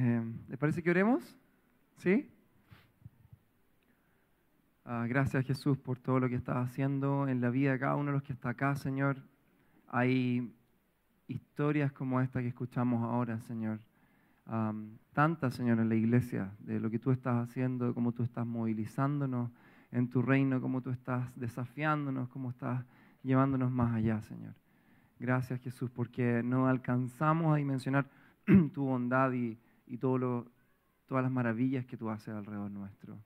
Eh, ¿Les parece que oremos? ¿Sí? Ah, gracias Jesús por todo lo que estás haciendo en la vida de cada uno de los que está acá, Señor. Hay historias como esta que escuchamos ahora, Señor. tantas, Señor, en la iglesia, de lo que tú estás haciendo, cómo tú estás movilizándonos en tu reino, cómo tú estás desafiándonos, cómo estás llevándonos más allá, Señor. Gracias, Jesús, porque no alcanzamos a dimensionar tu bondad y, todo todas las maravillas que tú haces alrededor nuestro.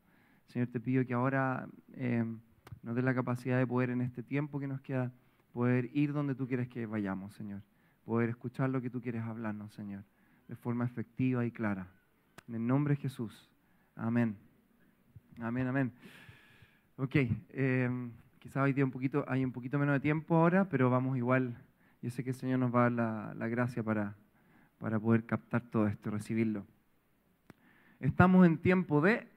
Señor, te pido que ahora eh, nos dé la capacidad de poder en este tiempo que nos queda, poder ir donde tú quieres que vayamos, Señor. Poder escuchar lo que tú quieres hablarnos, Señor, de forma efectiva y clara. En el nombre de Jesús. Amén. Amén, amén. Ok, eh, quizás hoy un poquito, hay un poquito menos de tiempo ahora, pero vamos igual. Yo sé que el Señor nos va a dar la, gracia para, para poder captar todo esto, recibirlo. Estamos en tiempo de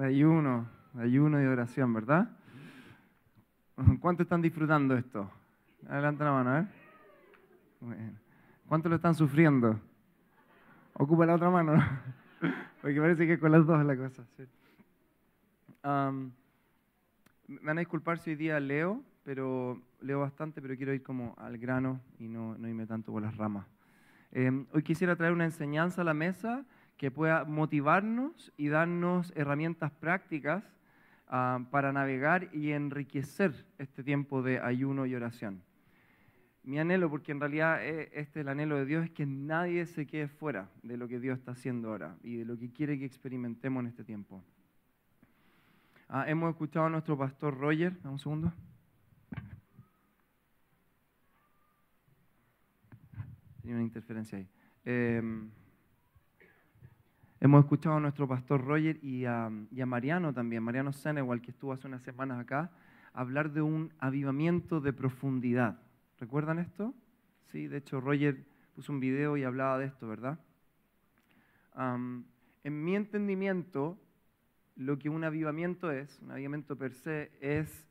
ayuno, ayuno y oración, ¿verdad? ¿Cuántos están disfrutando esto? Adelante la mano, a ver. ¿Cuántos lo están sufriendo? Ocupa la otra mano. Porque parece que con las dos la cosa. me van a disculpar si hoy día leo, pero leo bastante, pero quiero ir como al grano y no, no irme tanto por las ramas. Em, hoy quisiera traer una enseñanza a la mesa que pueda motivarnos y darnos herramientas prácticas ah, para navegar y enriquecer este tiempo de ayuno y oración. Mi anhelo, porque en realidad eh, este es el anhelo de Dios, es que nadie se quede fuera de lo que Dios está haciendo ahora y de lo que quiere que experimentemos en este tiempo. Ah, hemos escuchado a nuestro pastor Roger, un segundo. Tenía una interferencia ahí. Eh, Hemos escuchado a nuestro pastor Roger y a, Mariano también, Mariano Senegal, que estuvo hace unas semanas acá, hablar de un avivamiento de profundidad. ¿Recuerdan esto? Sí, de hecho Roger puso un video y hablaba de esto, ¿verdad? en mi entendimiento, lo que un avivamiento es, un avivamiento per se, es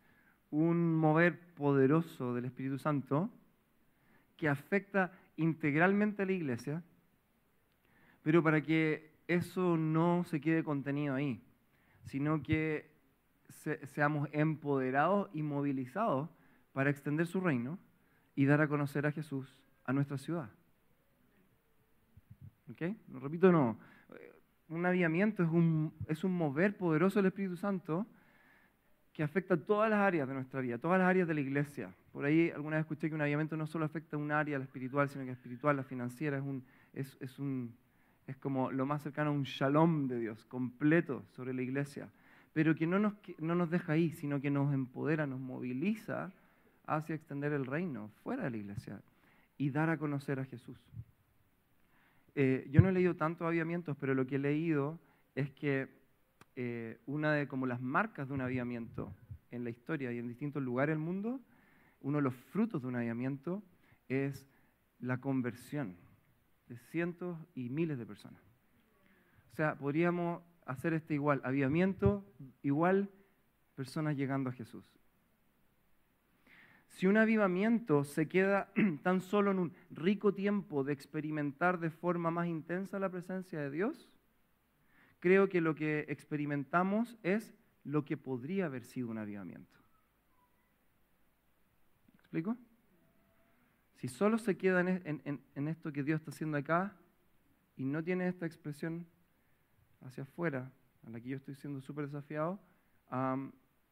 un mover poderoso del Espíritu Santo que afecta integralmente a la iglesia, pero para que eso no se quede contenido ahí, sino que seamos empoderados y movilizados para extender su reino y dar a conocer a Jesús a nuestra ciudad. ¿Ok? Repito, no. Un aviamiento es un, es un mover poderoso del Espíritu Santo que afecta todas las áreas de nuestra vida, todas las áreas de la iglesia. Por ahí alguna vez escuché que un aviamiento no solo afecta un área, la espiritual, sino que la espiritual, la financiera, es un, es, es un, es como lo más cercano a un shalom de Dios, completo sobre la iglesia, pero que no nos, no nos deja ahí, sino que nos empodera, nos moviliza hacia extender el reino fuera de la iglesia y dar a conocer a Jesús. Eh, yo no he leído tantos avivamientos, pero lo que he leído es que eh, una de como las marcas de un avivamiento en la historia y en distintos lugares del mundo, uno de los frutos de un avivamiento es la conversión de cientos y miles de personas. O sea, podríamos hacer este igual, avivamiento igual personas llegando a Jesús. Si un avivamiento se queda tan solo en un rico tiempo de experimentar de forma más intensa la presencia de Dios, creo que lo que experimentamos es lo que podría haber sido un avivamiento. ¿Me explico? Si solo se queda en, esto que Dios está haciendo acá y no tiene esta expresión hacia afuera, a la que yo estoy siendo súper desafiado,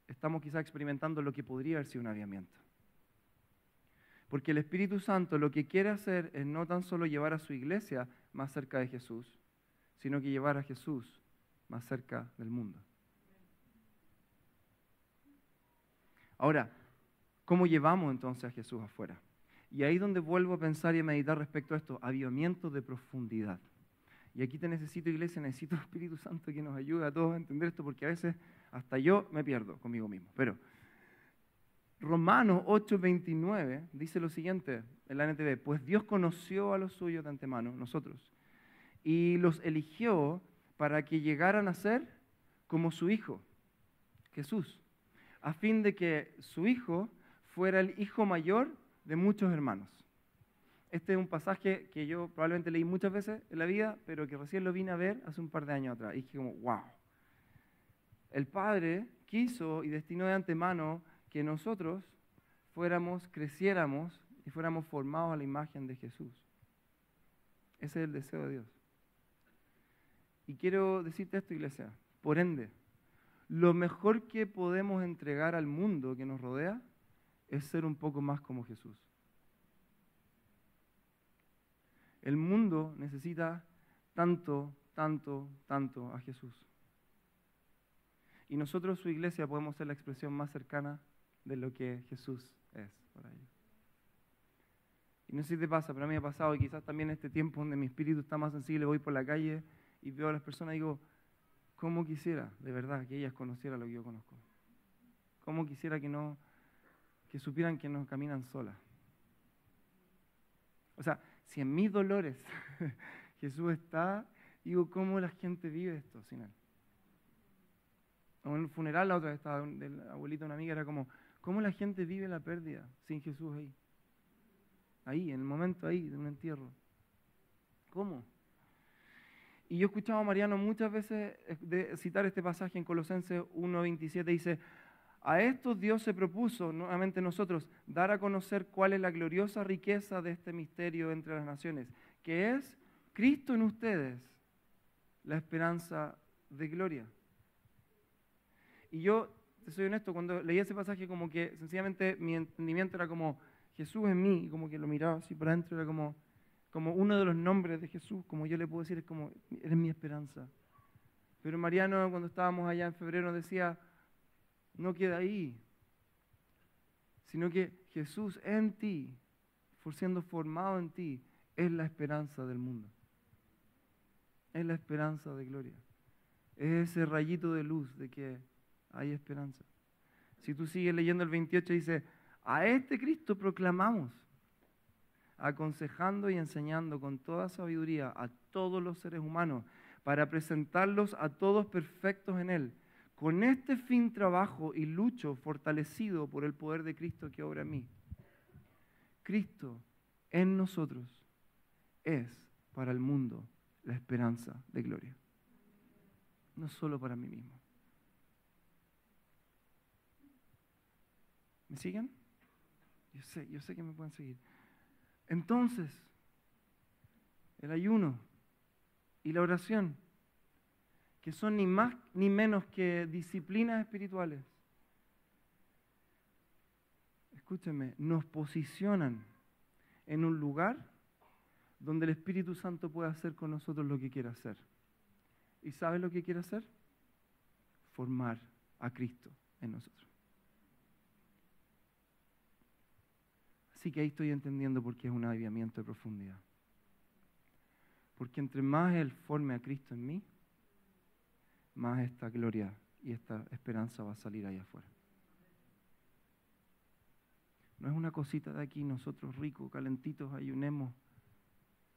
estamos quizás experimentando lo que podría haber sido un aviamiento. Porque el Espíritu Santo lo que quiere hacer es no tan solo llevar a su iglesia más cerca de Jesús, sino que llevar a Jesús más cerca del mundo. Ahora, ¿cómo llevamos entonces a Jesús afuera? Y ahí donde vuelvo a pensar y a meditar respecto a esto, avivamiento de profundidad. Y aquí te necesito, iglesia, necesito Espíritu Santo que nos ayude a todos a entender esto, porque a veces hasta yo me pierdo conmigo mismo. Pero Romanos 8:29 dice lo siguiente en la NTV, pues Dios conoció a los suyos de antemano, nosotros, y los eligió para que llegaran a ser como su Hijo, Jesús, a fin de que su Hijo fuera el Hijo mayor de muchos hermanos. Este es un pasaje que yo probablemente leí muchas veces en la vida, pero que recién lo vine a ver hace un par de años atrás. Y dije como, wow. El Padre quiso y destinó de antemano que nosotros fuéramos, creciéramos y fuéramos formados a la imagen de Jesús. Ese es el deseo de Dios. Y quiero decirte esto, iglesia. Por ende, lo mejor que podemos entregar al mundo que nos rodea es ser un poco más como Jesús. El mundo necesita tanto, tanto, tanto a Jesús. Y nosotros, su iglesia, podemos ser la expresión más cercana de lo que Jesús es para ellos. Y no sé si te pasa, pero a mí me ha pasado, y quizás también este tiempo donde mi espíritu está más sensible, voy por la calle y veo a las personas y digo, ¿cómo quisiera de verdad que ellas conocieran lo que yo conozco? ¿Cómo quisiera que no, que supieran que no caminan solas? O sea, si en mis dolores Jesús está, digo, ¿cómo la gente vive esto sin Él? En el funeral la otra vez estaba del abuelito de una amiga, era como, ¿cómo la gente vive la pérdida sin Jesús ahí? Ahí, en el momento ahí de un entierro. ¿Cómo? Y yo he escuchado a Mariano muchas veces de citar este pasaje en Colosenses 1.27, dice, a estos Dios se propuso, nuevamente nosotros, dar a conocer cuál es la gloriosa riqueza de este misterio entre las naciones, que es Cristo en ustedes, la esperanza de gloria. Y yo, te soy honesto, cuando leí ese pasaje como que sencillamente mi entendimiento era como Jesús en mí, como que lo miraba así para adentro, era como, como uno de los nombres de Jesús, como yo le puedo decir, es como, eres mi esperanza. Pero Mariano, cuando estábamos allá en febrero, decía, no queda ahí, sino que Jesús en ti, siendo formado en ti, es la esperanza del mundo. Es la esperanza de gloria. Es ese rayito de luz de que hay esperanza. Si tú sigues leyendo el 28, dice, a este Cristo proclamamos, aconsejando y enseñando con toda sabiduría a todos los seres humanos, para presentarlos a todos perfectos en Él con este fin trabajo y lucho fortalecido por el poder de Cristo que obra en mí. Cristo en nosotros es para el mundo la esperanza de gloria. No solo para mí mismo. ¿Me siguen? Yo sé, yo sé que me pueden seguir. Entonces, el ayuno y la oración que son ni más ni menos que disciplinas espirituales, escúchenme, nos posicionan en un lugar donde el Espíritu Santo puede hacer con nosotros lo que quiera hacer. ¿Y sabe lo que quiere hacer? Formar a Cristo en nosotros. Así que ahí estoy entendiendo por qué es un avivamiento de profundidad. Porque entre más Él forme a Cristo en mí, más esta gloria y esta esperanza va a salir allá afuera. No es una cosita de aquí, nosotros ricos, calentitos, ayunemos.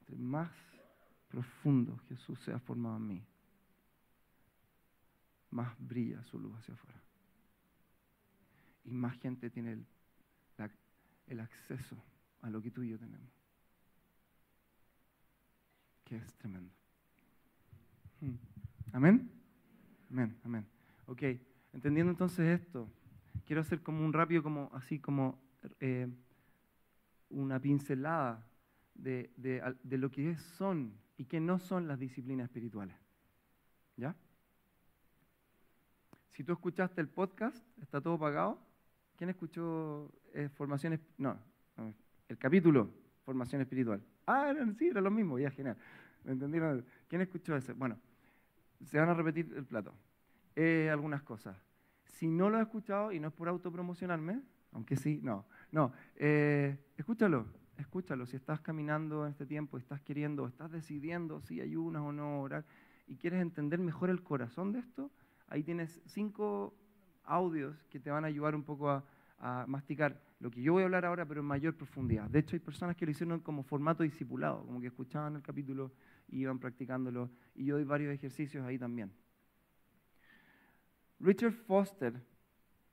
Entre más profundo Jesús sea formado en mí, más brilla su luz hacia afuera. Y más gente tiene el, el acceso a lo que tú y yo tenemos. Que es tremendo. Hmm. Amén. Amén, amén. Ok, entendiendo entonces esto, quiero hacer como un rápido, como así como eh, una pincelada de, de, lo que son y que no son las disciplinas espirituales. ¿Ya? Si tú escuchaste el podcast, ¿está todo pagado? ¿Quién escuchó eh, formaciones? No, el capítulo, formación espiritual. Ah, sí, era lo mismo, ya, genial. ¿Me entendieron? ¿Quién escuchó ese? Bueno, se van a repetir el plato. Eh, algunas cosas. Si no lo has escuchado, y no es por autopromocionarme, aunque sí, no, no, eh, escúchalo, escúchalo. Si estás caminando en este tiempo, estás queriendo, estás decidiendo si ayunas o no orar, y quieres entender mejor el corazón de esto, ahí tienes cinco audios que te van a ayudar un poco a, masticar lo que yo voy a hablar ahora, pero en mayor profundidad. De hecho, hay personas que lo hicieron como formato discipulado, como que escuchaban el capítulo y iban practicándolo. Y yo doy varios ejercicios ahí también. Richard Foster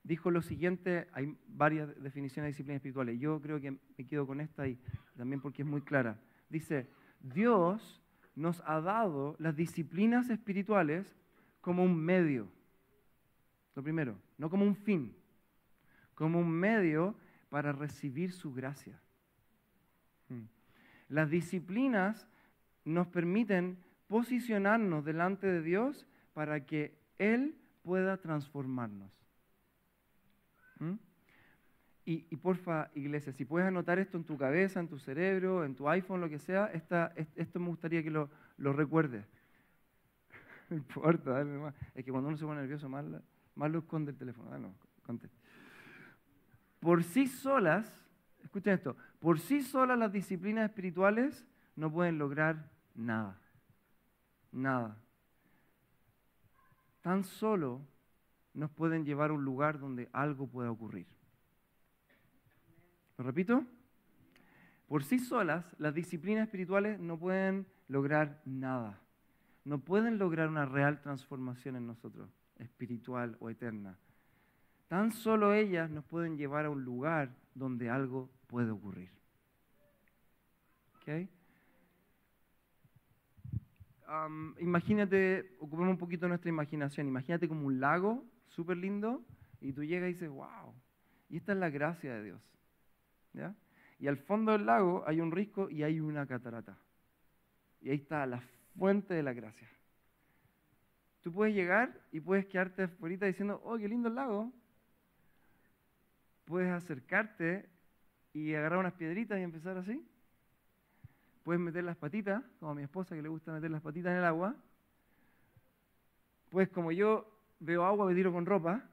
dijo lo siguiente, hay varias definiciones de disciplinas espirituales, yo creo que me quedo con esta y también porque es muy clara. Dice, Dios nos ha dado las disciplinas espirituales como un medio. Lo primero, no como un fin, como un medio para recibir su gracia. Hmm. Las disciplinas nos permiten posicionarnos delante de Dios para que Él pueda transformarnos. ¿Mm? Y, porfa, iglesia, si puedes anotar esto en tu cabeza, en tu cerebro, en tu iPhone, lo que sea, esto me gustaría que lo, lo recuerdes. no importa, dale más. Es que cuando uno se pone nervioso, más, lo esconde el teléfono. Ah, no, Por sí solas, escuchen esto, por sí solas las disciplinas espirituales no pueden lograr nada. Nada. Tan solo nos pueden llevar a un lugar donde algo pueda ocurrir. ¿Lo repito? Por sí solas, las disciplinas espirituales no pueden lograr nada. No pueden lograr una real transformación en nosotros, espiritual o eterna. Tan solo ellas nos pueden llevar a un lugar donde algo puede ocurrir. ¿Okay? imagínate, ocupemos un poquito nuestra imaginación, imagínate como un lago súper lindo y tú llegas y dices, wow, y esta es la gracia de Dios. ¿ya? Y al fondo del lago hay un risco y hay una catarata. Y ahí está la fuente de la gracia. Tú puedes llegar y puedes quedarte afuera diciendo, oh, qué lindo el lago. Puedes acercarte y agarrar unas piedritas y empezar así. Puedes meter las patitas, como a mi esposa que le gusta meter las patitas en el agua. Puedes, como yo veo agua, me tiro con ropa.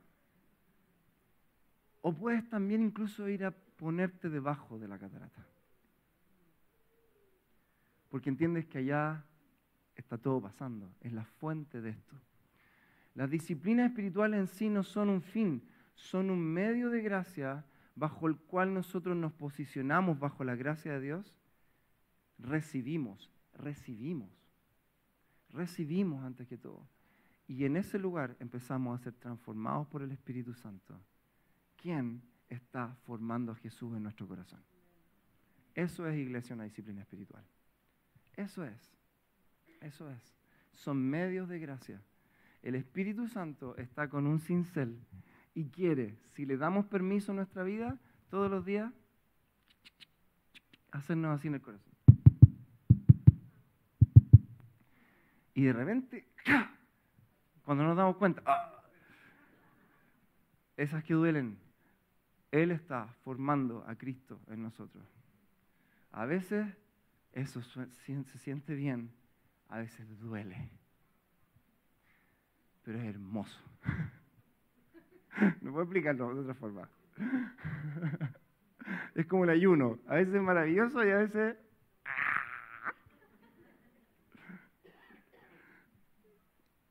O puedes también incluso ir a ponerte debajo de la catarata. Porque entiendes que allá está todo pasando, es la fuente de esto. Las disciplinas espirituales en sí no son un fin, son un medio de gracia bajo el cual nosotros nos posicionamos bajo la gracia de Dios recibimos, recibimos, recibimos antes que todo. Y en ese lugar empezamos a ser transformados por el Espíritu Santo. ¿Quién está formando a Jesús en nuestro corazón? Eso es iglesia, una disciplina espiritual. Eso es. Eso es. Son medios de gracia. El Espíritu Santo está con un cincel y quiere, si le damos permiso a nuestra vida, todos los días, hacernos así en el corazón. Y de repente, cuando nos damos cuenta, ¡ah! esas que duelen, Él está formando a Cristo en nosotros. A veces eso se siente bien, a veces duele, pero es hermoso. No puedo explicarlo de otra forma. Es como el ayuno, a veces es maravilloso y a veces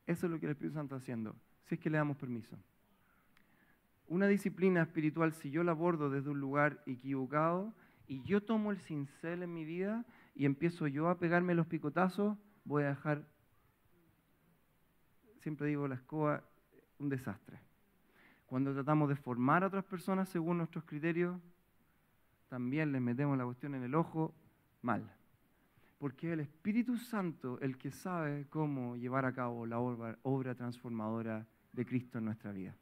Eso es lo que el Espíritu Santo está haciendo, si es que le damos permiso. Una disciplina espiritual, si yo la abordo desde un lugar equivocado y yo tomo el cincel en mi vida y empiezo yo a pegarme los picotazos, voy a dejar, siempre digo la escoba, un desastre. Cuando tratamos de formar a otras personas según nuestros criterios, también les metemos la cuestión en el ojo, mal porque es el Espíritu Santo el que sabe cómo llevar a cabo la obra, transformadora de Cristo en nuestra vida.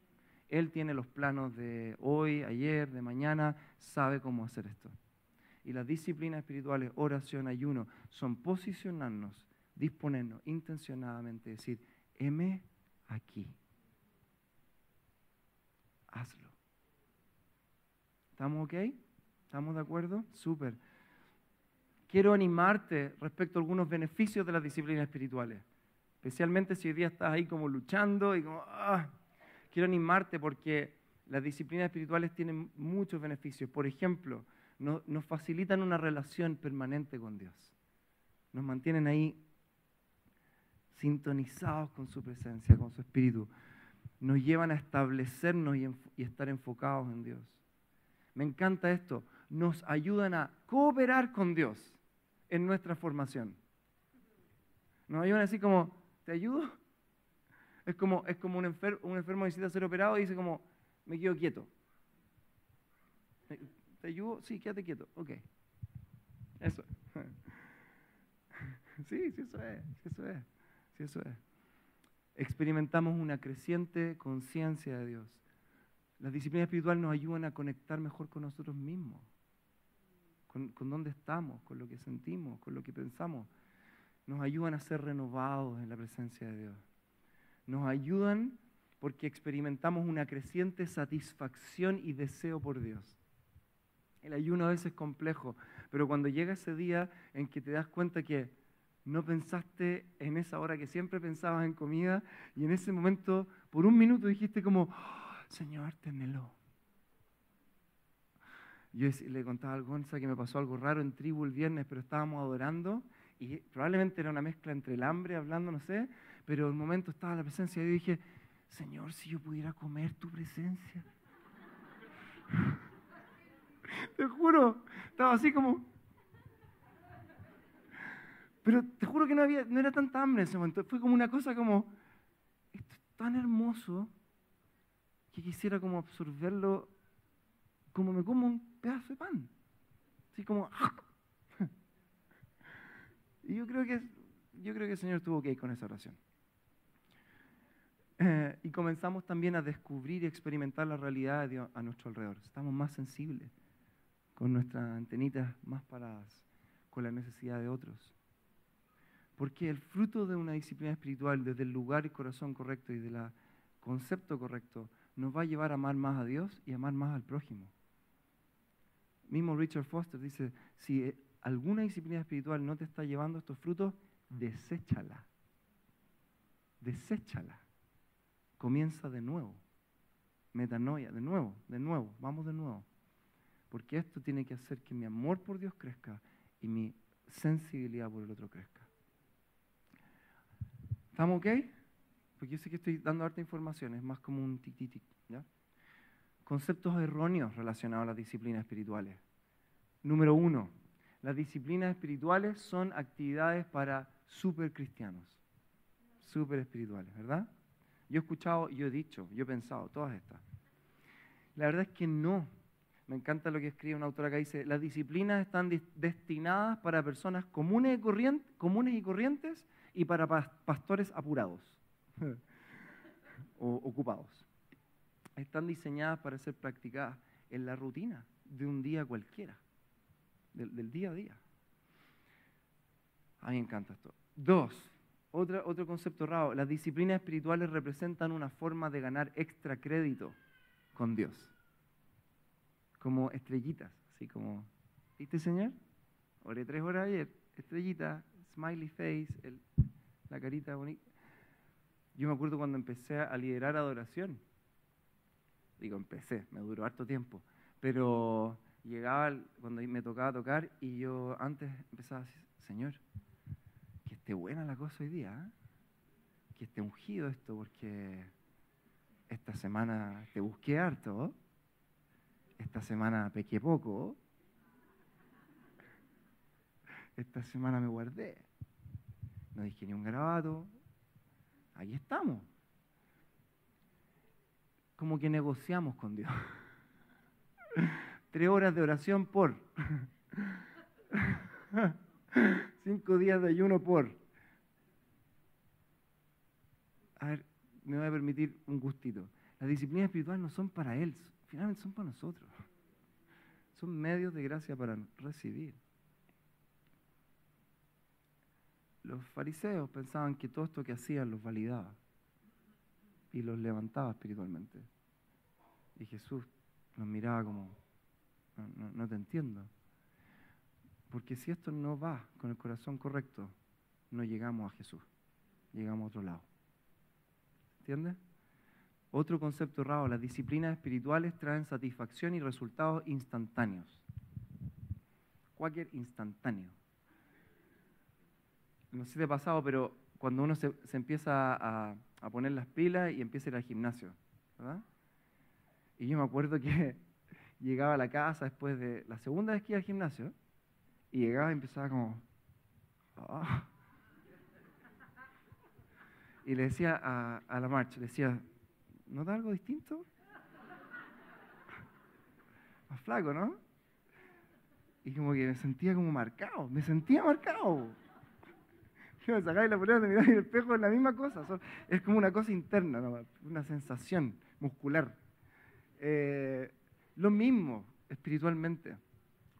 Él tiene los planos de hoy, ayer, de mañana, sabe cómo hacer esto. Y las disciplinas espirituales, oración, ayuno, son posicionarnos, disponernos intencionadamente, decir, heme aquí. Hazlo. ¿Estamos ok? ¿Estamos de acuerdo? Súper quiero animarte respecto a algunos beneficios de las disciplinas espirituales. Especialmente si hoy día estás ahí como luchando y como, ah, quiero animarte porque las disciplinas espirituales tienen muchos beneficios. Por ejemplo, nos facilitan una relación permanente con Dios. Nos mantienen ahí sintonizados con su presencia, con su espíritu. Nos llevan a establecernos y, estar enfocados en Dios. Me encanta esto. Nos ayudan a cooperar con Dios en nuestra formación. Nos ayudan así como, ¿te ayudo? Es como, es como un, enfermo, un enfermo necesita ser operado y dice como, me quedo quieto. ¿Te ayudo? Sí, quédate quieto. Ok. Eso. Sí, sí, eso es. Eso es. Sí, eso es. Experimentamos una creciente conciencia de Dios. Las disciplinas espirituales nos ayudan a conectar mejor con nosotros mismos, con, con dónde estamos, con lo que sentimos, con lo que pensamos. Nos ayudan a ser renovados en la presencia de Dios. Nos ayudan porque experimentamos una creciente satisfacción y deseo por Dios. El ayuno a veces es complejo, pero cuando llega ese día en que te das cuenta que no pensaste en esa hora que siempre pensabas en comida y en ese momento, por un minuto dijiste como, oh, Señor, tenelo. Yo le contaba a Gonza que me pasó algo raro en tribu el viernes, pero estábamos adorando y probablemente era una mezcla entre el hambre, hablando, no sé, pero en un momento estaba la presencia y dije, Señor, si yo pudiera comer tu presencia. Te juro, estaba así como... Pero te juro que no, había, no era tanta hambre en ese momento. Fue como una cosa como, esto es tan hermoso que quisiera como absorberlo como me como un pedazo de pan. Así como... Y yo creo que, yo creo que el Señor tuvo que ir con esa oración. Eh, y comenzamos también a descubrir y experimentar la realidad de a nuestro alrededor. Estamos más sensibles, con nuestras antenitas más paradas, con la necesidad de otros. Porque el fruto de una disciplina espiritual, desde el lugar y corazón correcto y del concepto correcto, nos va a llevar a amar más a Dios y amar más al prójimo. Mismo Richard Foster dice, si eh, alguna disciplina espiritual no te está llevando estos frutos, deséchala. Deséchala. Comienza de nuevo. Metanoia, de nuevo, de nuevo, vamos de nuevo. Porque esto tiene que hacer que mi amor por Dios crezca y mi sensibilidad por el otro crezca. ¿Estamos ok? Porque yo sé que estoy dando harta información, es más como un tic, tic. Conceptos erróneos relacionados a las disciplinas espirituales. Número uno, las disciplinas espirituales son actividades para super cristianos, super espirituales, ¿verdad? Yo he escuchado, yo he dicho, yo he pensado, todas estas. La verdad es que no. Me encanta lo que escribe una autora que dice, las disciplinas están destinadas para personas comunes y, corrientes, comunes y corrientes y para pastores apurados o ocupados. Están diseñadas para ser practicadas en la rutina de un día cualquiera, del, día a día. A mí me encanta esto. Dos, otro concepto raro, las disciplinas espirituales representan una forma de ganar extra crédito con Dios. Como estrellitas, así como, ¿viste señor? Oré tres horas ayer, estrellita, smiley face, la carita bonita. Yo me acuerdo cuando empecé a liderar adoración. Digo, empecé, me duró harto tiempo. Pero llegaba cuando me tocaba tocar y yo antes empezaba a decir, Señor, que esté buena la cosa hoy día, ¿eh? que esté ungido esto, porque esta semana te busqué harto, esta semana pequé poco, esta semana me guardé no dije ni un grabado, ahí estamos. Como que negociamos con Dios. Tres horas de oración por. Cinco días de ayuno por. A ver, me voy a permitir un gustito. Las disciplinas espirituales no son para Él, finalmente son para nosotros. Son medios de gracia para recibir. los fariseos pensaban que todo esto que hacían los validaba y los levantaba espiritualmente. Y Jesús los miraba como, no, te entiendo. Porque si esto no va con el corazón correcto, no llegamos a Jesús, llegamos a otro lado. ¿Entiendes? Otro concepto raro, las disciplinas espirituales traen satisfacción y resultados instantáneos. Cualquier instantáneo no sé si te ha pasado, pero cuando uno se, empieza a, poner las pilas y empieza a ir al gimnasio, ¿verdad? Y yo me acuerdo que llegaba a la casa después de la segunda vez que iba al gimnasio y llegaba y empezaba como... Ah". Y le decía a, la marcha, le decía, ¿no da algo distinto? flaco, ¿no? Y como que me sentía como marcado, me sentía marcado. Yo me sacaba y la ponía de mirar en el espejo, es la misma cosa. es como una cosa interna, una sensación muscular. Eh, lo mismo espiritualmente.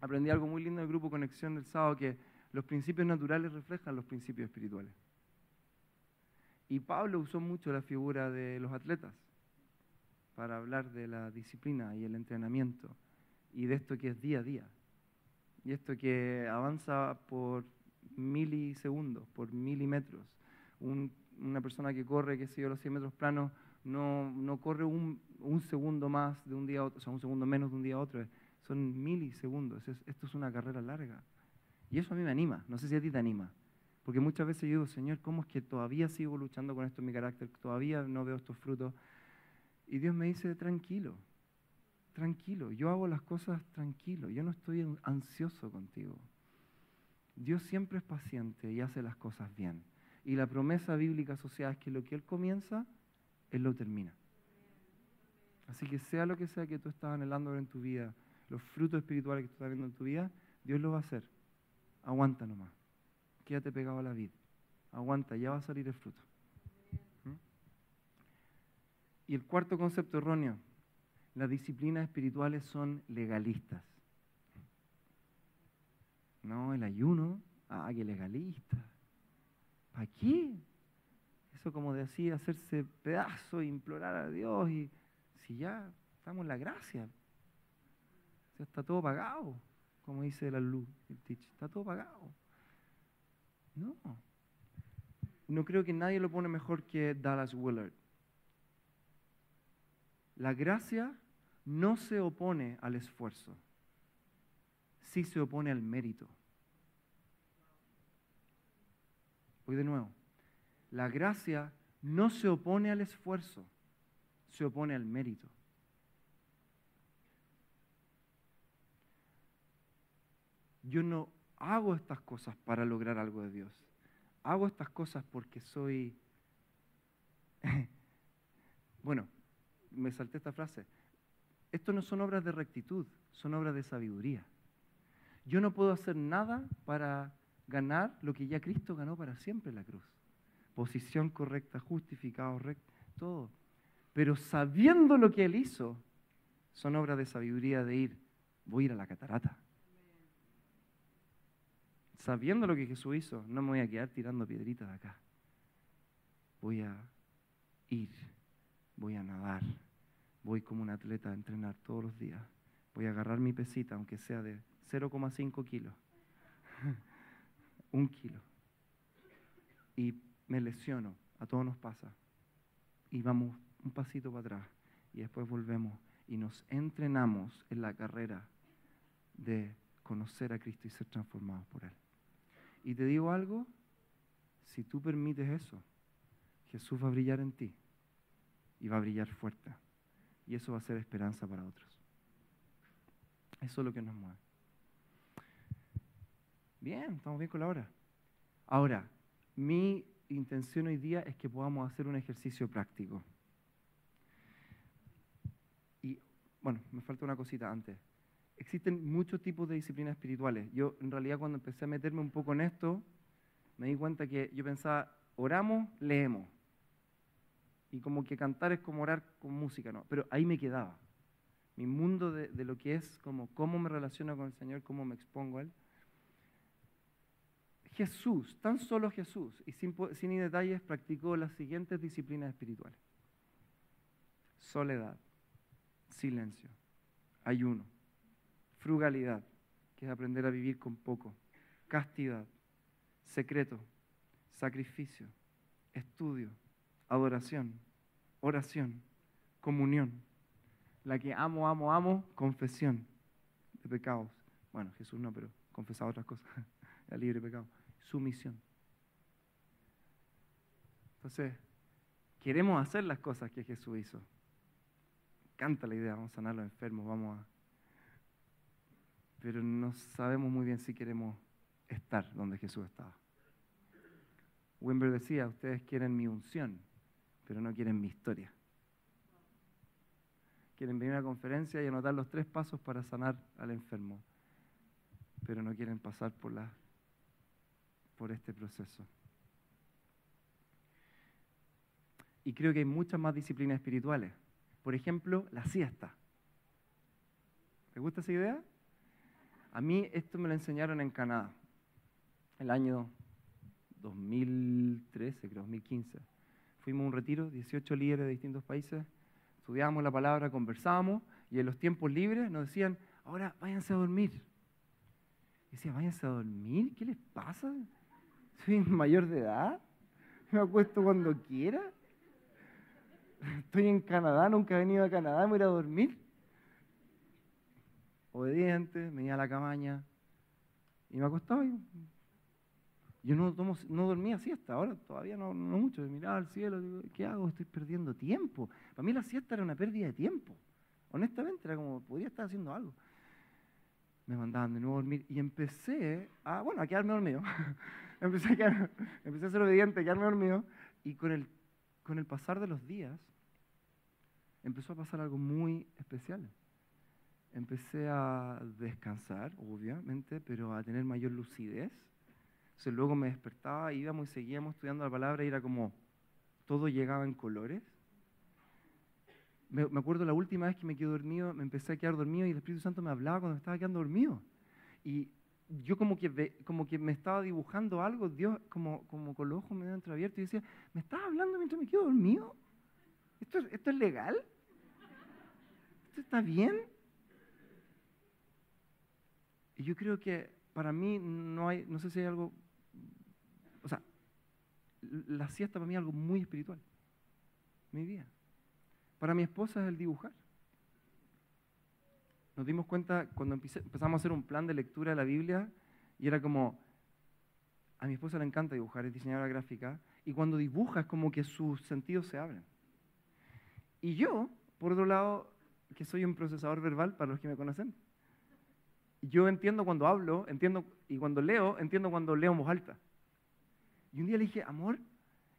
Aprendí algo muy lindo del grupo Conexión del sábado, que los principios naturales reflejan los principios espirituales. Y Pablo usó mucho la figura de los atletas para hablar de la disciplina y el entrenamiento y de esto que es día a día. Y esto que avanza por milisegundos, por milímetros. una persona que corre, que sé yo, los 100 metros planos, no, no corre un, un, segundo más de un día a otro, o sea, un segundo menos de un día a otro. Son milisegundos. esto es una carrera larga. Y eso a mí me anima. No sé si a ti te anima. Porque muchas veces yo digo, Señor, ¿cómo es que todavía sigo luchando con esto en mi carácter? Todavía no veo estos frutos. Y Dios me dice, tranquilo, tranquilo. Yo hago las cosas tranquilo. Yo no estoy ansioso contigo. Dios siempre es paciente y hace las cosas bien. Y la promesa bíblica asociada es que lo que Él comienza, Él lo termina. Así que sea lo que sea que tú estás anhelando en tu vida, los frutos espirituales que tú estás viendo en tu vida, Dios lo va a hacer. Aguanta nomás. Quédate pegado a la vida. Aguanta, ya va a salir el fruto. Y el cuarto concepto erróneo, las disciplinas espirituales son legalistas. No, el ayuno, ah, qué legalista. ¿Para qué? Eso como decía, hacerse pedazo, implorar a Dios y si ya estamos en la gracia, ya está todo pagado como dice la luz, el teach. Está todo pagado. No. No creo que nadie lo pone mejor que Dallas Willard. La gracia no se opone al esfuerzo, sí se opone al mérito. Voy de nuevo. La gracia no se opone al esfuerzo, se opone al mérito. yo no hago estas cosas para lograr algo de Dios. Hago estas cosas porque soy... bueno, me salté esta frase. Esto no son obras de rectitud, son obras de sabiduría. Yo no puedo hacer nada para ganar lo que ya Cristo ganó para siempre en la cruz. Posición correcta, justificado, recto, todo. Pero sabiendo lo que Él hizo, son obras de sabiduría de ir, voy a ir a la catarata sabiendo lo que Jesús hizo, no me voy a quedar tirando piedritas de acá. Voy a ir, voy a nadar, voy como un atleta a entrenar todos los días. Voy a agarrar mi pesita, aunque sea de 0,5 kilos, un kilo. Y me lesiono, a todos nos pasa. Y vamos un pasito para atrás y después volvemos y nos entrenamos en la carrera de conocer a Cristo y ser transformados por Él. Y te digo algo, si tú permites eso, Jesús va a brillar en ti y va a brillar fuerte. Y eso va a ser esperanza para otros. Eso es lo que nos mueve. Bien, estamos bien con la hora. Ahora, mi intención hoy día es que podamos hacer un ejercicio práctico. Y bueno, me falta una cosita antes existen muchos tipos de disciplinas espirituales. Yo en realidad cuando empecé a meterme un poco en esto, me di cuenta que yo pensaba, oramos, leemos. Y como que cantar es como orar con música, ¿no? Pero ahí me quedaba. Mi mundo de, lo que es como cómo me relaciono con el Señor, cómo me expongo a Él. Jesús, tan solo Jesús, y sin, sin detalles, practicó las siguientes disciplinas espirituales. Soledad, silencio, ayuno, frugalidad, que es aprender a vivir con poco, castidad, secreto, sacrificio, estudio, adoración, oración, comunión, la que amo, amo, amo, confesión de pecados. Bueno, Jesús no, pero confesaba otras cosas, era libre de pecado. Sumisión. Entonces, queremos hacer las cosas que Jesús hizo. Canta la idea, vamos a sanar a los enfermos, vamos a pero no sabemos muy bien si queremos estar donde Jesús estaba. Wimber decía, ustedes quieren mi unción, pero no quieren mi historia. quieren venir a una conferencia y anotar los tres pasos para sanar al enfermo, pero no quieren pasar por, la, por este proceso. Y creo que hay muchas más disciplinas espirituales. Por ejemplo, la siesta. ¿Te gusta esa idea? A mí esto me lo enseñaron en Canadá, el año 2013, creo, 2015. Fuimos a un retiro, 18 líderes de distintos países, estudiábamos la palabra, conversábamos y en los tiempos libres nos decían, ahora váyanse a dormir. Y decía, váyanse a dormir, ¿qué les pasa? Soy mayor de edad, me acuesto cuando quiera. Estoy en Canadá, nunca he venido a Canadá, me voy a ir a dormir. Obediente, me iba a la cabaña y me acostaba. Y yo no, no dormía siesta, ahora todavía no, no mucho. Miraba al cielo, digo, ¿qué hago? Estoy perdiendo tiempo. Para mí la siesta era una pérdida de tiempo. Honestamente, era como, podría estar haciendo algo. Me mandaban de nuevo a dormir y empecé a, bueno, a quedarme dormido. empecé, a empecé a ser obediente, a quedarme dormido. Y con el, con el pasar de los días, empezó a pasar algo muy especial. Empecé a descansar, obviamente, pero a tener mayor lucidez. Entonces luego me despertaba, íbamos y seguíamos estudiando la palabra y era como, todo llegaba en colores. Me, me, acuerdo la última vez que me quedé dormido, me empecé a quedar dormido y el Espíritu Santo me hablaba cuando me estaba quedando dormido. Y yo como que, como que me estaba dibujando algo, Dios como, como con los ojos medio entreabiertos y decía, ¿me estás hablando mientras me quedo dormido? ¿Esto, ¿Esto es legal? está bien? Y yo creo que para mí no hay, no sé si hay algo, la siesta para mí es algo muy espiritual, mi vida. Para mi esposa es el dibujar. Nos dimos cuenta cuando empezamos a hacer un plan de lectura de la Biblia y era como, a mi esposa le encanta dibujar, es diseñadora gráfica, y cuando dibuja es como que sus sentidos se abren. Y yo, por otro lado, que soy un procesador verbal para los que me conocen. Yo entiendo cuando hablo, entiendo, y cuando leo, entiendo cuando leo en voz alta. Y un día le dije, amor,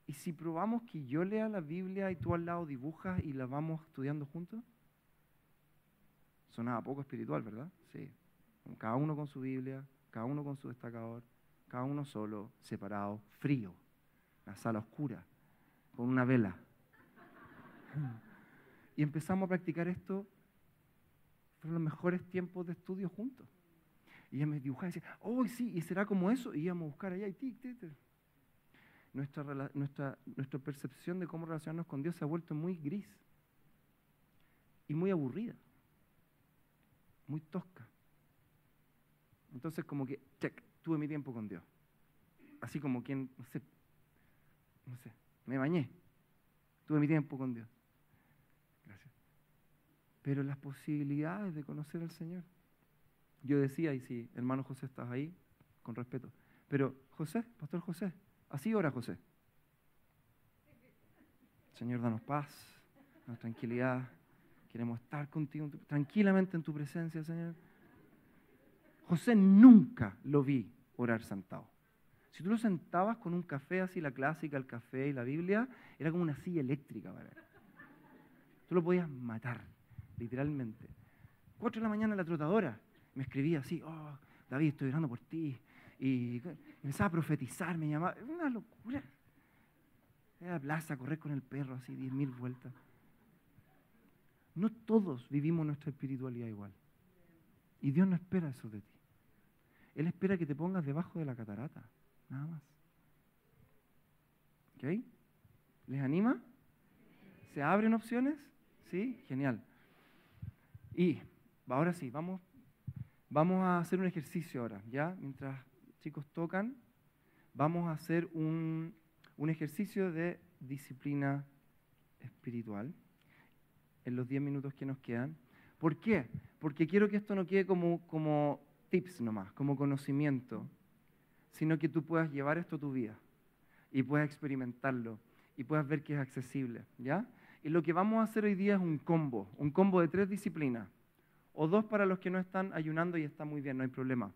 ¿y si probamos que yo lea la Biblia y tú al lado dibujas y la vamos estudiando juntos? Sonaba poco espiritual, ¿verdad? Sí. Cada uno con su Biblia, cada uno con su destacador, cada uno solo, separado, frío, la sala oscura, con una vela. Y empezamos a practicar esto. Fueron los mejores tiempos de estudio juntos. Y ella me dibujaba y decía, oh, sí, y será como eso. Y íbamos a buscar allá y tic, tic, tic. Nuestra, nuestra, nuestra percepción de cómo relacionarnos con Dios se ha vuelto muy gris y muy aburrida, muy tosca. Entonces, como que, check, tuve mi tiempo con Dios. Así como quien, no sé, no sé, me bañé, tuve mi tiempo con Dios pero las posibilidades de conocer al Señor. Yo decía, y si hermano José estás ahí, con respeto, pero José, Pastor José, así ora José. Señor, danos paz, danos tranquilidad. Queremos estar contigo tranquilamente en tu presencia, Señor. José nunca lo vi orar sentado. Si tú lo sentabas con un café así, la clásica, el café y la Biblia, era como una silla eléctrica para Tú lo podías matar literalmente. Cuatro de la mañana la trotadora me escribía así, oh, David, estoy orando por ti. Y, empezaba a profetizar, me llamaba, una locura. Era la plaza, correr con el perro así, diez mil vueltas. No todos vivimos nuestra espiritualidad igual. Y Dios no espera eso de ti. Él espera que te pongas debajo de la catarata, nada más. ¿Ok? ¿Les anima? ¿Se abren opciones? ¿Sí? Genial. Y ahora sí, vamos, vamos a hacer un ejercicio ahora, ¿ya? Mientras chicos tocan, vamos a hacer un, un ejercicio de disciplina espiritual en los 10 minutos que nos quedan. ¿Por qué? Porque quiero que esto no quede como, como tips nomás, como conocimiento, sino que tú puedas llevar esto a tu vida y puedas experimentarlo y puedas ver que es accesible, ¿ya? Y lo que vamos a hacer hoy día es un combo, un combo de tres disciplinas, o dos para los que no están ayunando y está muy bien, no hay problema.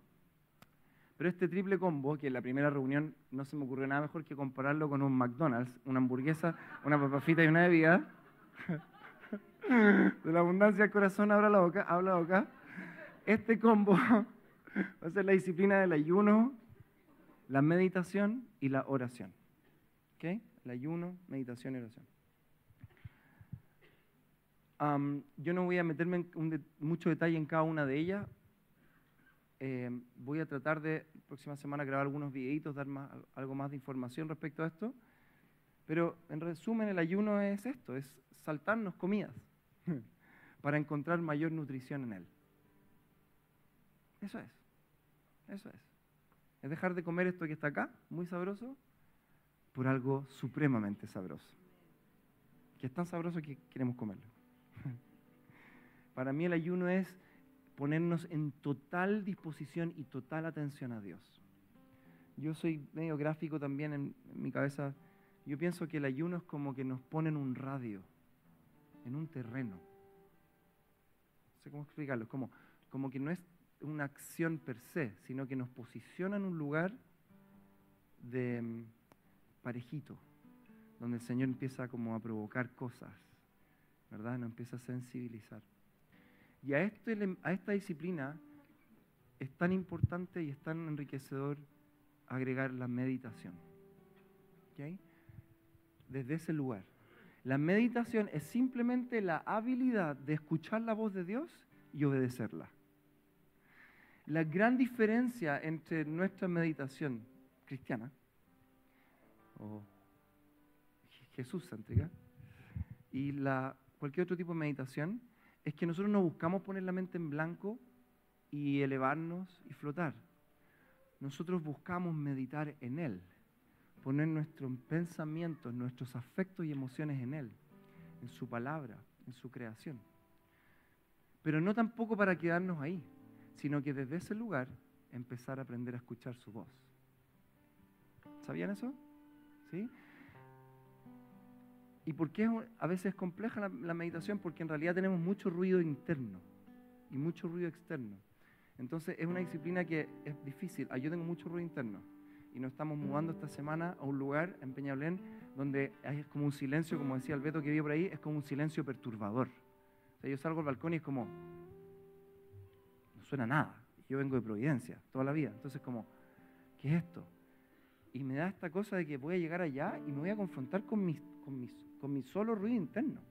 Pero este triple combo, que en la primera reunión no se me ocurrió nada mejor que compararlo con un McDonald's, una hamburguesa, una papafita y una bebida. De la abundancia del corazón habla la boca, habla la boca. Este combo va a ser la disciplina del ayuno, la meditación y la oración. ¿Ok? El ayuno, meditación y oración. yo no voy a meterme en mucho detalle en cada una de ellas. Eh, voy a tratar de, próxima semana, grabar algunos videitos, dar más, algo más de información respecto a esto. Pero en resumen, el ayuno es esto, es saltarnos comidas para encontrar mayor nutrición en él. Eso es, eso es. Es dejar de comer esto que está acá, muy sabroso, por algo supremamente sabroso. Que es tan sabroso que queremos comerlo. Para mí el ayuno es ponernos en total disposición y total atención a Dios. Yo soy medio gráfico también en, mi cabeza. Yo pienso que el ayuno es como que nos pone en un radio, en un terreno. No sé cómo explicarlo. Como, como que no es una acción per se, sino que nos posiciona en un lugar de mm, parejito, donde el Señor empieza como a provocar cosas, ¿verdad? Nos empieza a sensibilizar. Y a, a esta disciplina es tan importante y es tan enriquecedor agregar la meditación. Desde ese lugar. La meditación es simplemente la habilidad de escuchar la voz de Dios y obedecerla. La gran diferencia entre nuestra meditación cristiana o Jesús céntrica y la, cualquier otro tipo de meditación es que nosotros no buscamos poner la mente en blanco y elevarnos y flotar. Nosotros buscamos meditar en Él, poner nuestros pensamientos, nuestros afectos y emociones en Él, en su palabra, en su creación. Pero no tampoco para quedarnos ahí, sino que desde ese lugar empezar a aprender a escuchar su voz. ¿Sabían eso? ¿Sí? ¿Y por qué a veces es compleja la, meditación? Porque en realidad tenemos mucho ruido interno y mucho ruido externo. Entonces es una disciplina que es difícil. Ah, yo tengo mucho ruido interno y nos estamos mudando esta semana a un lugar en Peñablén donde es como un silencio, como decía el Beto que vive por ahí, es como un silencio perturbador. O sea, yo salgo al balcón y es como, no suena nada. Yo vengo de Providencia toda la vida. Entonces como, ¿qué es esto? Y me da esta cosa de que voy a llegar allá y me voy a confrontar con mis, con mis con mi solo ruido interno.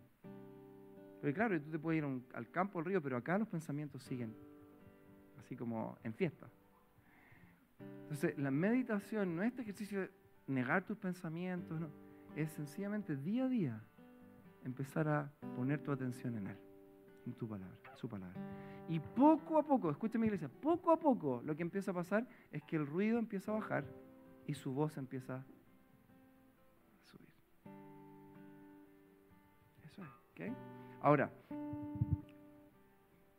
Porque claro, tú te puedes ir al campo, al río, pero acá los pensamientos siguen así como en fiesta. Entonces, la meditación no es este ejercicio de negar tus pensamientos, no. es sencillamente día a día empezar a poner tu atención en Él, en tu palabra, su palabra. Y poco a poco, escúchame iglesia, poco a poco lo que empieza a pasar es que el ruido empieza a bajar y su voz empieza a Ahora,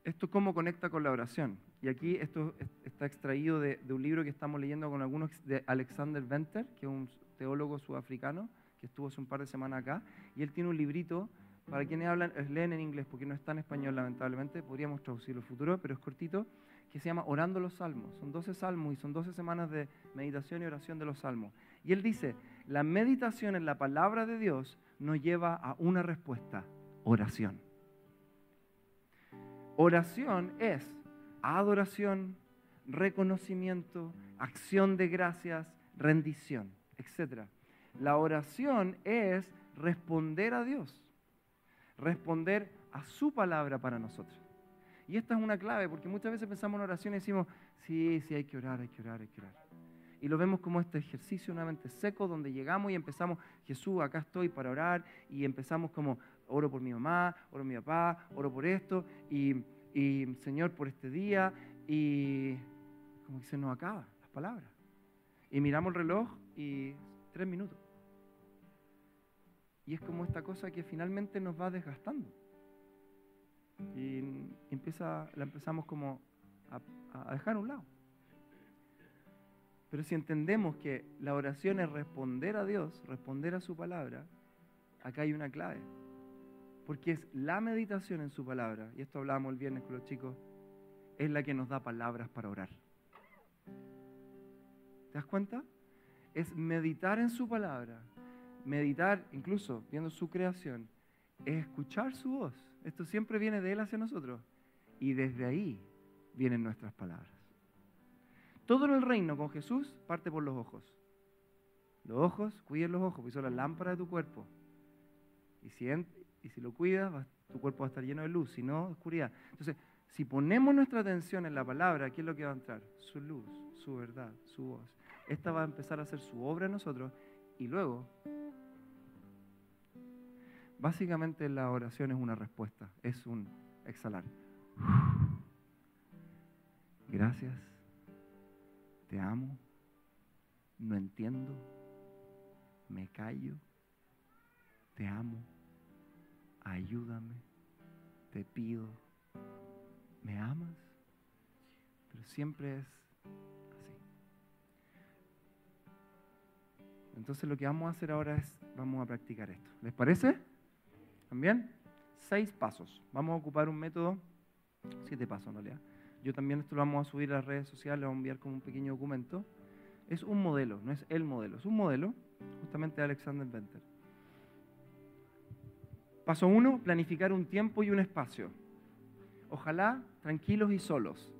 ¿esto cómo conecta con la oración? Y aquí esto está extraído de, un libro que estamos leyendo con algunos de Alexander Venter, que es un teólogo sudafricano que estuvo hace un par de semanas acá, y él tiene un librito, para quienes hablan, leen en inglés, porque no está en español lamentablemente, podríamos traducirlo el futuro, pero es cortito, que se llama Orando los Salmos. Son 12 salmos y son 12 semanas de meditación y oración de los salmos. Y él dice, la meditación en la palabra de Dios nos lleva a una respuesta, oración. Oración es adoración, reconocimiento, acción de gracias, rendición, etc. La oración es responder a Dios, responder a su palabra para nosotros. Y esta es una clave, porque muchas veces pensamos en oración y decimos, sí, sí, hay que orar, hay que orar, hay que orar. Y lo vemos como este ejercicio nuevamente seco, donde llegamos y empezamos, Jesús, acá estoy para orar, y empezamos como, oro por mi mamá, oro por mi papá, oro por esto, y, Señor por este día, y como que se nos acaba las palabras. Y miramos el reloj y tres minutos. Y es como esta cosa que finalmente nos va desgastando. Y empieza, la empezamos como a dejar a un lado. Pero si entendemos que la oración es responder a Dios, responder a su palabra, acá hay una clave. Porque es la meditación en su palabra, y esto hablábamos el viernes con los chicos, es la que nos da palabras para orar. ¿Te das cuenta? Es meditar en su palabra, meditar incluso viendo su creación, es escuchar su voz Esto siempre viene de Él hacia nosotros. Y desde ahí vienen nuestras palabras. Todo el reino con Jesús parte por los ojos. Los ojos, cuiden los ojos, porque son la lámpara de tu cuerpo. Y si, y si lo cuidas, tu cuerpo va a estar lleno de luz, si no, oscuridad. Entonces, si ponemos nuestra atención en la palabra, ¿qué es lo que va a entrar? Su luz, su verdad, su voz. Esta va a empezar a hacer su obra en nosotros y luego, básicamente la oración es una respuesta, es un exhalar. Gracias, te amo, no entiendo, me callo, te amo, ayúdame, te pido, ¿me amas? Pero siempre es así. Entonces lo que vamos a hacer ahora es, vamos a practicar esto. ¿Les parece? ¿También? Seis pasos. Vamos a ocupar un método, siete pasos en realidad. Yo también esto lo vamos a subir a las redes sociales, lo vamos a enviar como un pequeño documento. Es un modelo, no es el modelo, es un modelo justamente de Alexander Venter. Paso uno, planificar un tiempo y un espacio. Ojalá tranquilos y solos.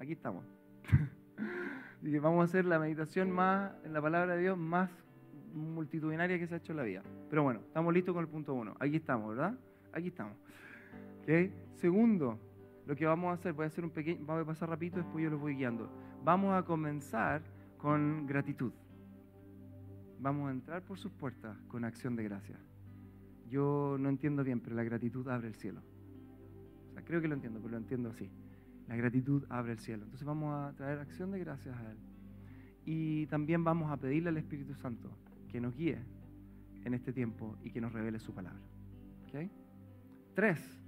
Aquí estamos. y vamos a hacer la meditación más, en la palabra de Dios, más multitudinaria que se ha hecho en la vida. Pero bueno, estamos listos con el punto uno. Aquí estamos, ¿verdad? Aquí estamos. Segundo, lo que vamos a hacer, voy a hacer un pequeño, vamos a pasar rapidito, después yo los voy guiando. Vamos a comenzar con gratitud. Vamos a entrar por sus puertas con acción de gracia. Yo no entiendo bien, pero la gratitud abre el cielo. O sea, creo que lo entiendo, pero lo entiendo así. La gratitud abre el cielo. Entonces vamos a traer acción de gracias a Él. Y también vamos a pedirle al Espíritu Santo que nos guíe en este tiempo y que nos revele su palabra. ¿Okay? Tres.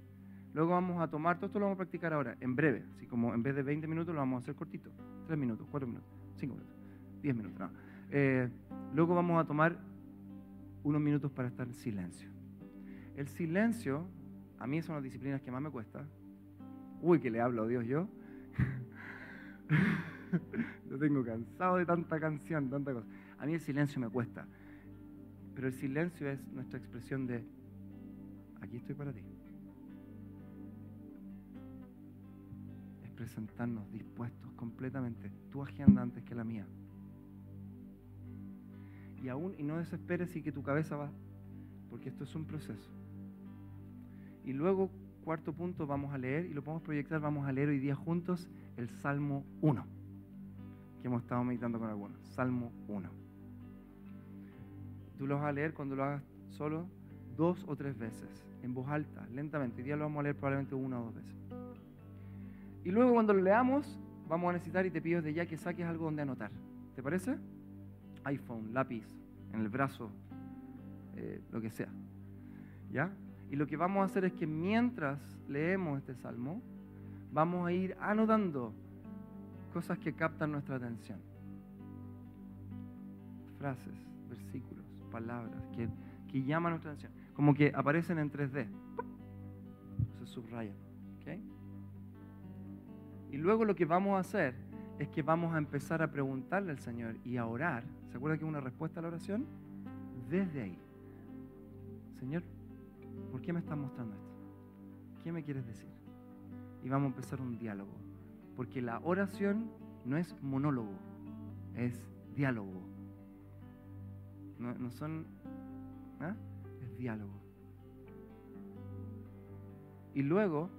Luego vamos a tomar, todo esto lo vamos a practicar ahora, en breve. Así como en vez de 20 minutos lo vamos a hacer cortito. Tres minutos, cuatro minutos, cinco minutos, diez minutos. No. Eh, luego vamos a tomar unos minutos para estar en silencio. El silencio, a mí son las disciplinas que más me cuesta. Uy, que le hablo a Dios yo. Lo tengo cansado de tanta canción, tanta cosa. A mí el silencio me cuesta. Pero el silencio es nuestra expresión de, aquí estoy para ti. Es presentarnos dispuestos completamente. Tu agenda antes que la mía. Y aún, y no desesperes y que tu cabeza va, porque esto es un proceso. Y luego, cuarto punto, vamos a leer y lo podemos proyectar, vamos a leer hoy día juntos el Salmo 1, que hemos estado meditando con algunos. Salmo 1. Tú lo vas a leer cuando lo hagas solo dos o tres veces, en voz alta, lentamente. Hoy día lo vamos a leer probablemente una o dos veces. Y luego cuando lo leamos, vamos a necesitar y te pido desde ya que saques algo donde anotar. ¿Te parece? iPhone, lápiz, en el brazo, eh, lo que sea. ¿Ya? Y lo que vamos a hacer es que mientras leemos este salmo, vamos a ir anotando cosas que captan nuestra atención. Frases, versículos, palabras que, que llaman nuestra atención. Como que aparecen en 3D. Se subrayan. Y luego lo que vamos a hacer es que vamos a empezar a preguntarle al Señor y a orar. ¿Se acuerda que es una respuesta a la oración? Desde ahí. Señor, ¿Por qué me estás mostrando esto? ¿Qué me quieres decir? Y vamos a empezar un diálogo. Porque la oración no es monólogo, es diálogo. No, son... ¿ah? Es diálogo. Y luego,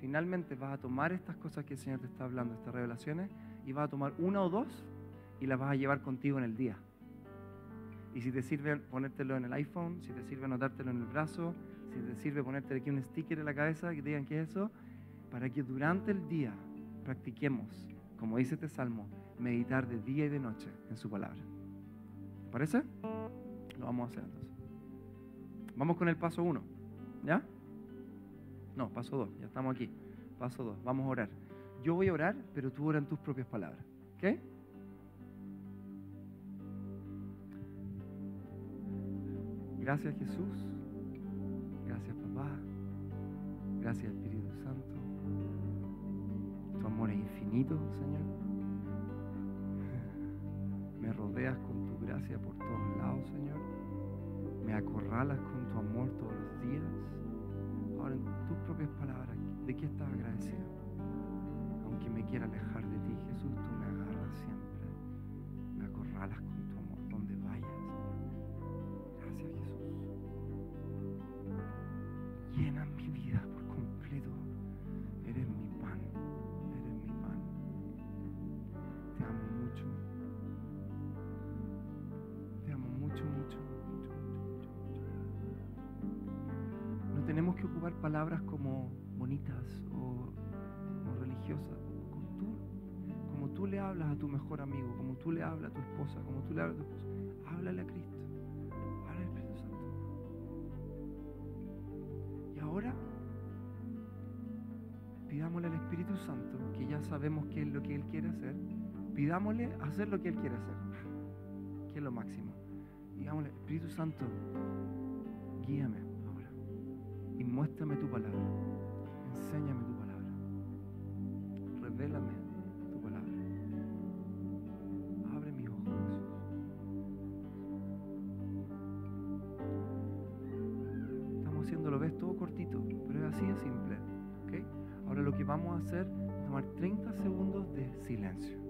finalmente vas a tomar estas cosas que el Señor te está hablando, estas revelaciones, y vas a tomar una o dos y las vas a llevar contigo en el día. Y si te sirve ponértelo en el iPhone, si te sirve anotártelo en el brazo, si te sirve ponerte aquí un sticker en la cabeza que te digan qué es eso, para que durante el día practiquemos, como dice este salmo, meditar de día y de noche en su palabra. ¿Te parece? Lo vamos a hacer entonces. Vamos con el paso uno. ¿Ya? No, paso dos. Ya estamos aquí. Paso dos. Vamos a orar. Yo voy a orar, pero tú oras en tus propias palabras. ¿Ok? Gracias Jesús Gracias Espíritu Santo. Tu amor es infinito, Señor. Me rodeas con tu gracia por todos lados, Señor. Me acorralas con tu amor todos los días. ahora en tus propias palabras, ¿de qué estás agradecido? Aunque me quiera alejar de ti, Jesús, tú me agarras siempre, me acorralas con tu amor, donde vayas. Gracias, Jesús. Palabras como bonitas o, religiosas. Como tú, como tú le hablas a tu mejor amigo, como tú le hablas a tu esposa, como tú le hablas a tu esposo, háblale a Cristo. Háblale al Espíritu Santo. Y ahora pidámosle al Espíritu Santo, que ya sabemos qué es lo que Él quiere hacer, pidámosle hacer lo que Él quiere hacer, que es lo máximo. Digámosle, Espíritu Santo, guíame muéstrame tu palabra, enséñame tu palabra, revélame tu palabra. Abre mis ojos. Estamos haciéndolo, ves, todo cortito, pero es así de simple. Ahora lo que vamos a hacer es tomar 30 segundos de silencio.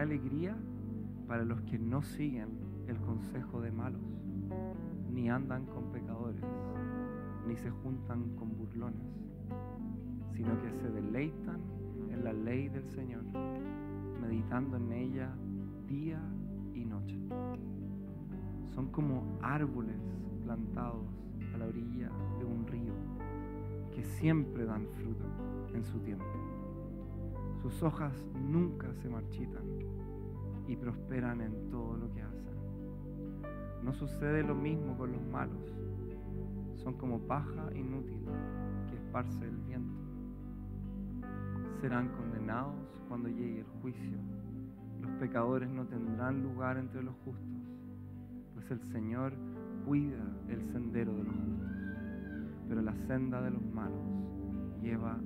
Alegría para los que no siguen el consejo de malos, ni andan con pecadores, ni se juntan con burlones, sino que se deleitan en la ley del Señor, meditando en ella día y noche. Son como árboles plantados a la orilla de un río que siempre dan fruto en su tiempo. Sus hojas nunca se marchitan y prosperan en todo lo que hacen. No sucede lo mismo con los malos. Son como paja inútil que esparce el viento. Serán condenados cuando llegue el juicio. Los pecadores no tendrán lugar entre los justos, pues el Señor cuida el sendero de los justos, pero la senda de los malos lleva.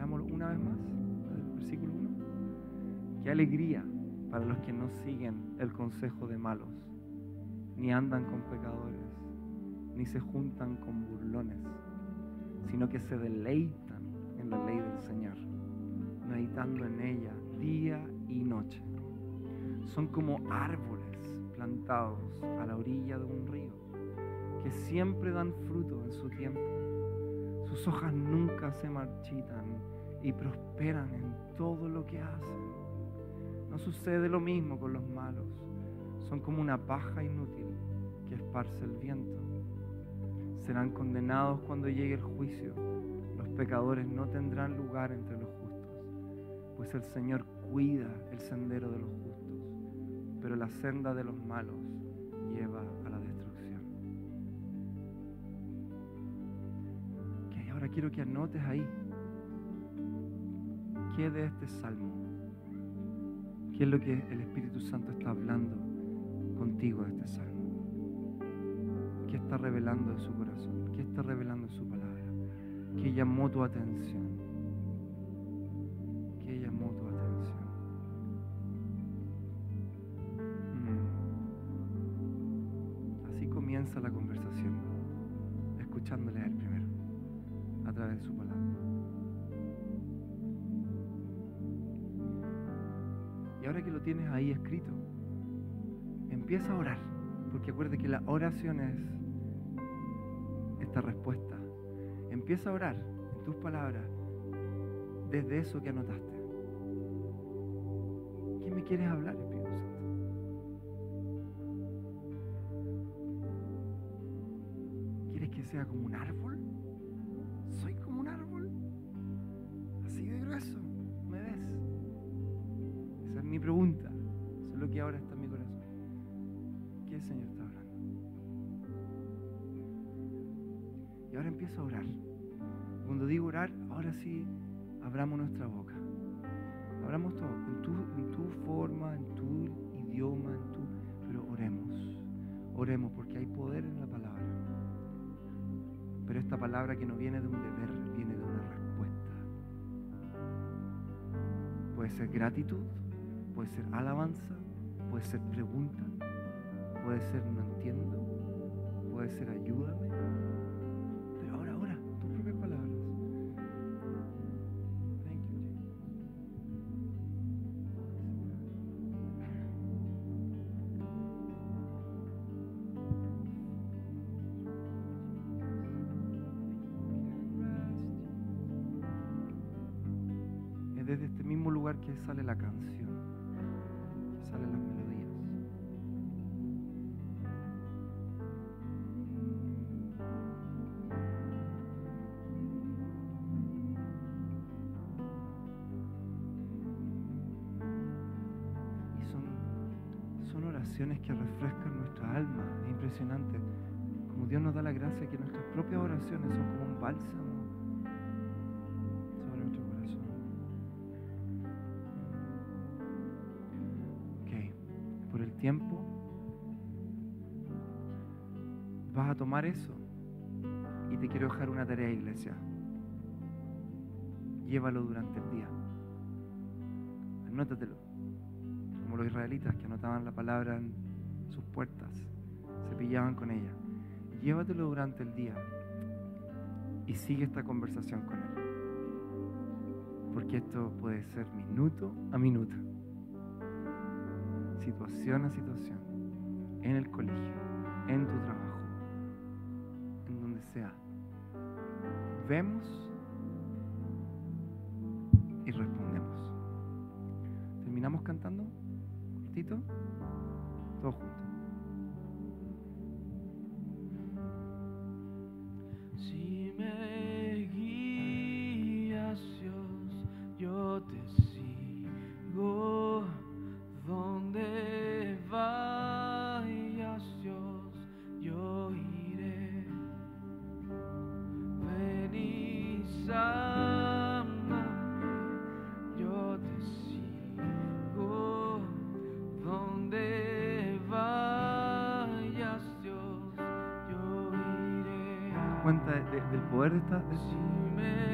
Veámoslo una vez más, el versículo 1. Qué alegría para los que no siguen el consejo de malos, ni andan con pecadores, ni se juntan con burlones, sino que se deleitan en la ley del Señor, meditando en ella día y noche. Son como árboles plantados a la orilla de un río, que siempre dan fruto en su tiempo. Sus hojas nunca se marchitan y prosperan en todo lo que hacen. No sucede lo mismo con los malos. Son como una paja inútil que esparce el viento. Serán condenados cuando llegue el juicio. Los pecadores no tendrán lugar entre los justos, pues el Señor cuida el sendero de los justos, pero la senda de los malos lleva a la destrucción. Ok, ahora quiero que anotes ahí qué de este salmo ¿Qué es lo que el Espíritu Santo está hablando contigo de este salmo? ¿Qué está revelando en su corazón? ¿Qué está revelando en su palabra? ¿Qué llamó tu atención? ¿Qué llamó tu atención? Mm. Así comienza la conversación, escuchándole a él primero, a través de su palabra. Ahora que lo tienes ahí escrito, empieza a orar, porque acuérdate que la oración es esta respuesta. Empieza a orar en tus palabras desde eso que anotaste. ¿Qué me quieres hablar, Espíritu Santo? ¿Quieres que sea como un árbol? Empiezo a orar. Cuando digo orar, ahora sí abramos nuestra boca. Abramos todo, en tu, en tu forma, en tu idioma, en tu, pero oremos. Oremos porque hay poder en la palabra. Pero esta palabra que no viene de un deber, viene de una respuesta. Puede ser gratitud, puede ser alabanza, puede ser pregunta, puede ser no entiendo, puede ser ayúdame. Desde este mismo lugar que sale la canción, que salen las melodías. Y son, oraciones que refrescan nuestra alma. Es impresionante. Como Dios nos da la gracia que nuestras propias oraciones son como un bálsamo tiempo vas a tomar eso y te quiero dejar una tarea, iglesia. Llévalo durante el día. Anótatelo. Como los israelitas que anotaban la palabra en sus puertas, se pillaban con ella. Llévatelo durante el día y sigue esta conversación con él. Porque esto puede ser minuto a minuto, situación a situación, en el colegio, en tu trabajo, en donde sea. Vemos y respondemos. ¿Terminamos cantando? ¿Cortito? Todos juntos. Si de-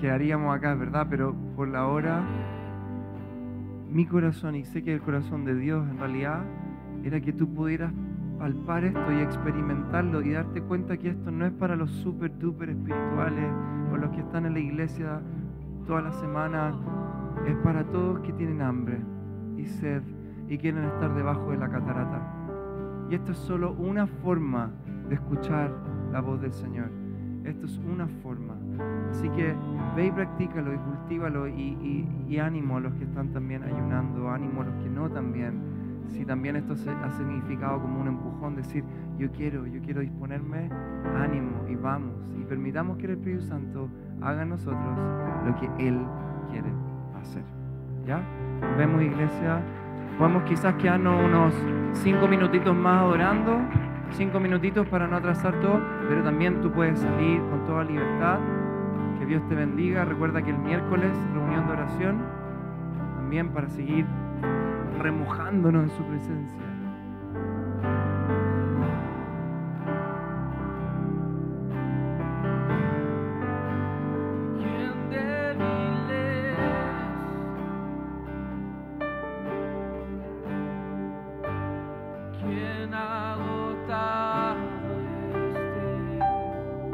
quedaríamos acá, ¿verdad? Pero por la hora, mi corazón, y sé que el corazón de Dios en realidad, era que tú pudieras palpar esto y experimentarlo y darte cuenta que esto no es para los super duper espirituales o los que están en la iglesia toda la semana, es para todos que tienen hambre y sed y quieren estar debajo de la catarata. Y esto es solo una forma de escuchar la voz del Señor. Esto es una forma. Así que ve y practícalo y cultívalo y, y- y ánimo a los que están también ayunando, ánimo a los que no también. Si también esto se- ha significado como un empujón, decir, yo quiero, yo quiero disponerme, ánimo y vamos. Y permitamos que el Espíritu Santo haga en nosotros lo que Él quiere hacer. ¿Ya? Nos vemos, iglesia. Podemos quizás quedarnos unos cinco minutitos más adorando, cinco minutitos para no atrasar todo, pero también tú puedes salir con toda libertad. Dios te bendiga. Recuerda que el miércoles, reunión de oración, también para seguir remojándonos en su presencia.